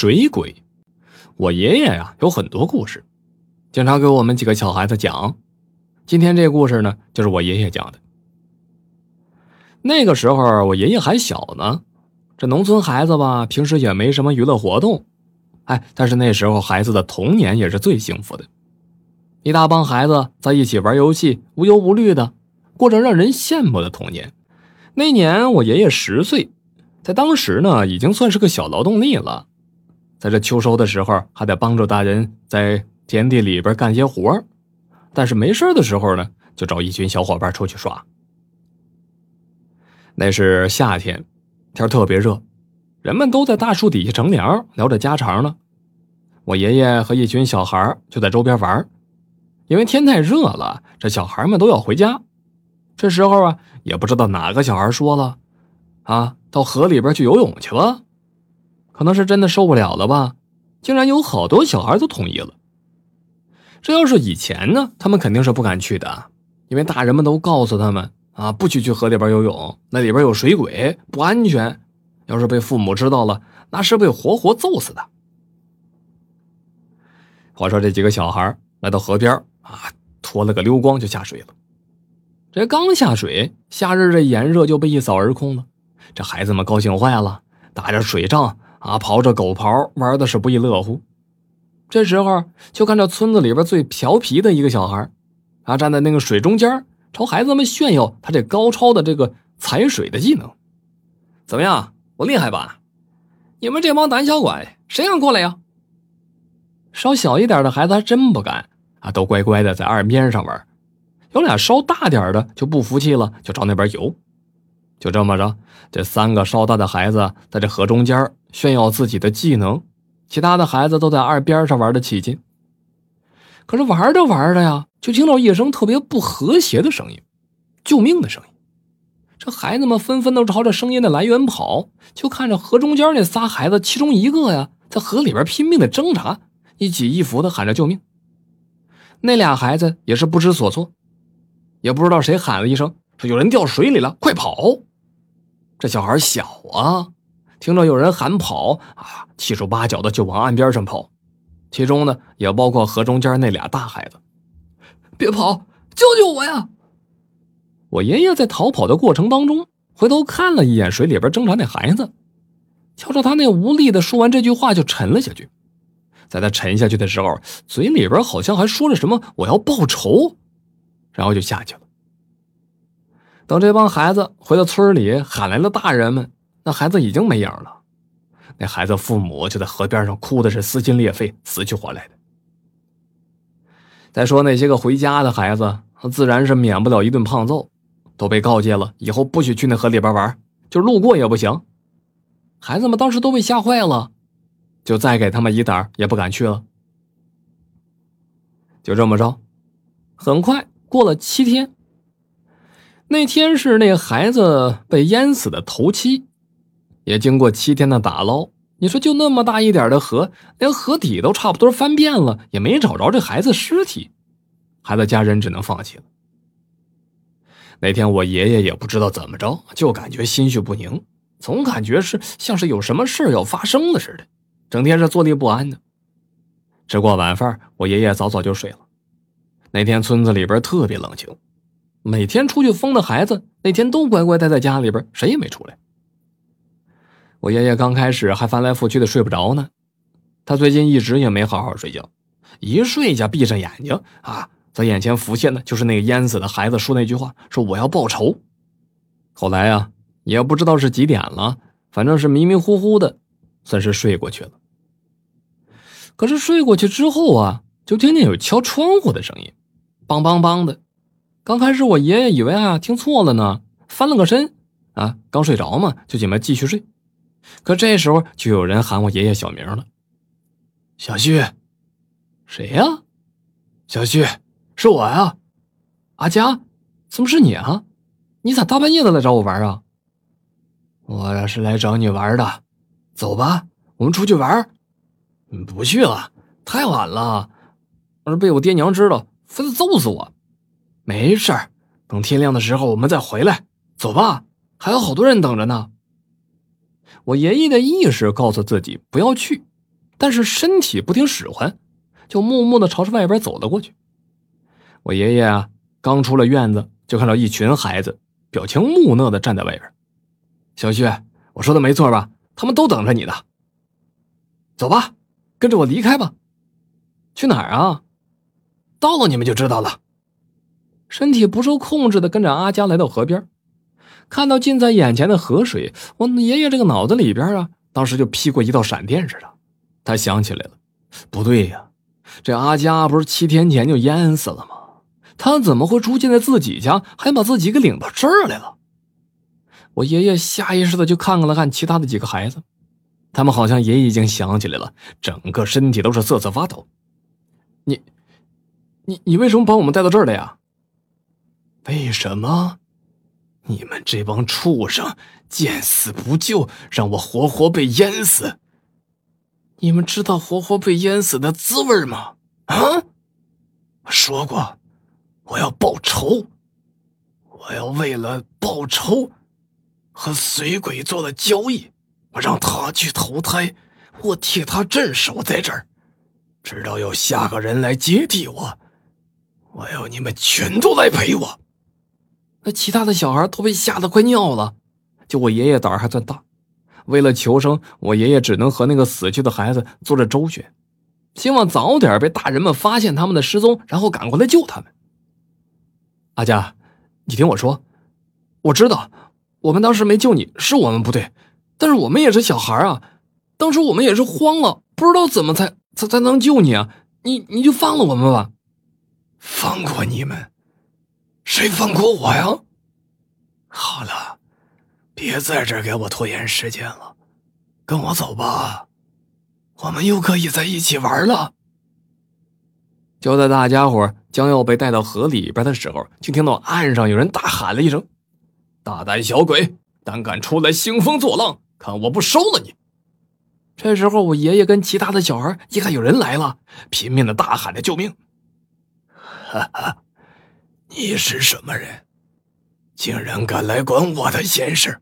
水鬼，我爷爷呀有很多故事，经常给我们几个小孩子讲。今天这故事呢，就是我爷爷讲的。那个时候我爷爷还小呢，这农村孩子吧，平时也没什么娱乐活动，哎，但是那时候孩子的童年也是最幸福的，一大帮孩子在一起玩游戏，无忧无虑的，过着让人羡慕的童年。那年我爷爷十岁，在当时呢，已经算是个小劳动力了。在这秋收的时候，还得帮助大人在田地里边干些活但是没事的时候呢，就找一群小伙伴出去耍。那是夏天，天特别热，人们都在大树底下乘凉，聊着家常呢。我爷爷和一群小孩就在周边玩，因为天太热了，这小孩们都要回家。这时候啊，也不知道哪个小孩说了：“啊，到河里边去游泳去吧。”可能是真的受不了了吧，竟然有好多小孩都同意了。这要是以前呢，他们肯定是不敢去的，因为大人们都告诉他们啊，不许去河里边游泳，那里边有水鬼，不安全。要是被父母知道了，那是被活活揍死的。话说这几个小孩来到河边啊，脱了个溜光就下水了。这刚下水，夏日这炎热就被一扫而空了。这孩子们高兴坏了，打着水仗。啊，刨着狗刨玩的是不亦乐乎。这时候，就看着村子里边最调皮的一个小孩，啊，站在那个水中间，朝孩子们炫耀他这高超的这个踩水的技能。怎么样，我厉害吧？你们这帮胆小鬼，谁敢过来呀？稍小一点的孩子还真不敢啊，都乖乖的在岸边上玩。有俩稍大点的就不服气了，就朝那边游。就这么着，这三个稍大的孩子在这河中间炫耀自己的技能，其他的孩子都在岸边上玩的起劲。可是玩着玩着呀，就听到一声特别不和谐的声音，救命的声音。这孩子们纷纷都朝着声音的来源跑，就看着河中间那仨孩子，其中一个呀，在河里边拼命的挣扎，一起一伏的喊着救命。那俩孩子也是不知所措，也不知道谁喊了一声，说有人掉水里了，快跑！这小孩小啊，听着有人喊跑啊，七手八脚的就往岸边上跑，其中呢也包括河中间那俩大孩子。别跑，救救我呀！我爷爷在逃跑的过程当中，回头看了一眼水里边挣扎那孩子，瞧着他那无力的说完这句话就沉了下去。在他沉下去的时候，嘴里边好像还说了什么“我要报仇”，然后就下去了。等这帮孩子回到村里，喊来了大人们，那孩子已经没影了。那孩子父母就在河边上哭的是撕心裂肺、死去活来的。再说那些个回家的孩子，自然是免不了一顿胖揍，都被告诫了，以后不许去那河里边玩，就路过也不行。孩子们当时都被吓坏了，就再给他们一胆也不敢去了。就这么着，很快过了七天。那天是那孩子被淹死的头七，也经过七天的打捞。你说就那么大一点的河，连河底都差不多翻遍了，也没找着这孩子尸体，孩子家人只能放弃了。那天我爷爷也不知道怎么着，就感觉心绪不宁，总感觉是像是有什么事要发生了似的，整天是坐立不安的。吃过晚饭，我爷爷早早就睡了。那天村子里边特别冷清。每天出去疯的孩子，那天都乖乖待在家里边，谁也没出来。我爷爷刚开始还翻来覆去的睡不着呢，他最近一直也没好好睡觉，一睡下闭上眼睛啊，在眼前浮现的就是那个淹死的孩子说那句话，说我要报仇。后来啊，也不知道是几点了，反正是迷迷糊糊的，算是睡过去了。可是睡过去之后啊，就听见有敲窗户的声音，梆梆梆的。刚开始我爷爷以为啊听错了呢，翻了个身，啊刚睡着嘛，就准备继续睡。可这时候就有人喊我爷爷小名了，小旭，谁呀？小旭，是我呀，阿佳，怎么是你啊？你咋大半夜的来找我玩啊？我是来找你玩的，走吧，我们出去玩。不去了，太晚了，要是被我爹娘知道，非得揍死我。没事儿，等天亮的时候我们再回来。走吧，还有好多人等着呢。我爷爷的意识告诉自己不要去，但是身体不听使唤，就默默的朝着外边走了过去。我爷爷啊，刚出了院子，就看到一群孩子，表情木讷的站在外边。小旭，我说的没错吧？他们都等着你呢。走吧，跟着我离开吧。去哪儿啊？到了你们就知道了。身体不受控制的跟着阿佳来到河边，看到近在眼前的河水，我爷爷这个脑子里边啊，当时就劈过一道闪电似的。他想起来了，不对呀，这阿佳不是七天前就淹死了吗？他怎么会出现在自己家，还把自己给领到这儿来了？我爷爷下意识的就看了看其他的几个孩子，他们好像也已经想起来了，整个身体都是瑟瑟发抖。你，你，你为什么把我们带到这儿来呀？为什么？你们这帮畜生，见死不救，让我活活被淹死！你们知道活活被淹死的滋味吗？啊！我说过，我要报仇，我要为了报仇，和水鬼做了交易，我让他去投胎，我替他镇守在这儿，直到有下个人来接替我，我要你们全都来陪我。那其他的小孩都被吓得快尿了，就我爷爷胆儿还算大。为了求生，我爷爷只能和那个死去的孩子做着周旋，希望早点被大人们发现他们的失踪，然后赶过来救他们。阿佳，你听我说，我知道我们当时没救你是我们不对，但是我们也是小孩啊，当时我们也是慌了，不知道怎么才才才能救你啊！你你就放了我们吧，放过你们。谁放过我呀？好了，别在这给我拖延时间了，跟我走吧，我们又可以在一起玩了。就在大家伙将要被带到河里边的时候，就听到岸上有人大喊了一声：“大胆小鬼，胆敢出来兴风作浪，看我不收了你！”这时候，我爷爷跟其他的小孩一看有人来了，拼命的大喊着救命。哈哈。你是什么人？竟然敢来管我的闲事！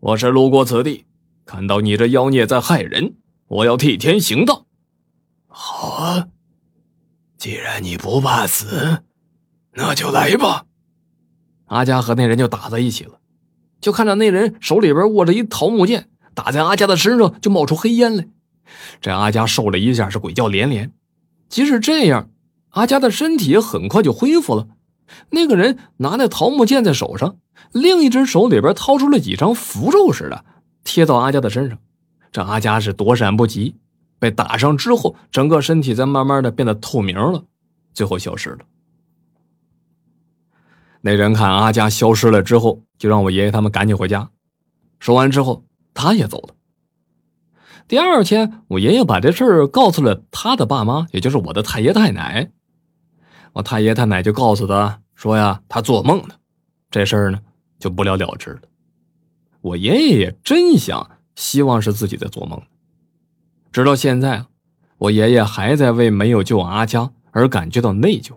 我是路过此地，看到你这妖孽在害人，我要替天行道。好啊，既然你不怕死，那就来吧。阿佳和那人就打在一起了，就看着那人手里边握着一桃木剑，打在阿佳的身上就冒出黑烟来。这阿佳受了一下，是鬼叫连连。即使这样。阿佳的身体很快就恢复了。那个人拿那桃木剑在手上，另一只手里边掏出了几张符咒似的，贴到阿佳的身上。这阿佳是躲闪不及，被打伤之后，整个身体在慢慢的变得透明了，最后消失了。那人看阿佳消失了之后，就让我爷爷他们赶紧回家。说完之后，他也走了。第二天，我爷爷把这事儿告诉了他的爸妈，也就是我的太爷太奶。我太爷太奶就告诉他说呀，他做梦呢，这事儿呢就不了了之了。我爷爷也真想希望是自己在做梦，直到现在，我爷爷还在为没有救阿江而感觉到内疚。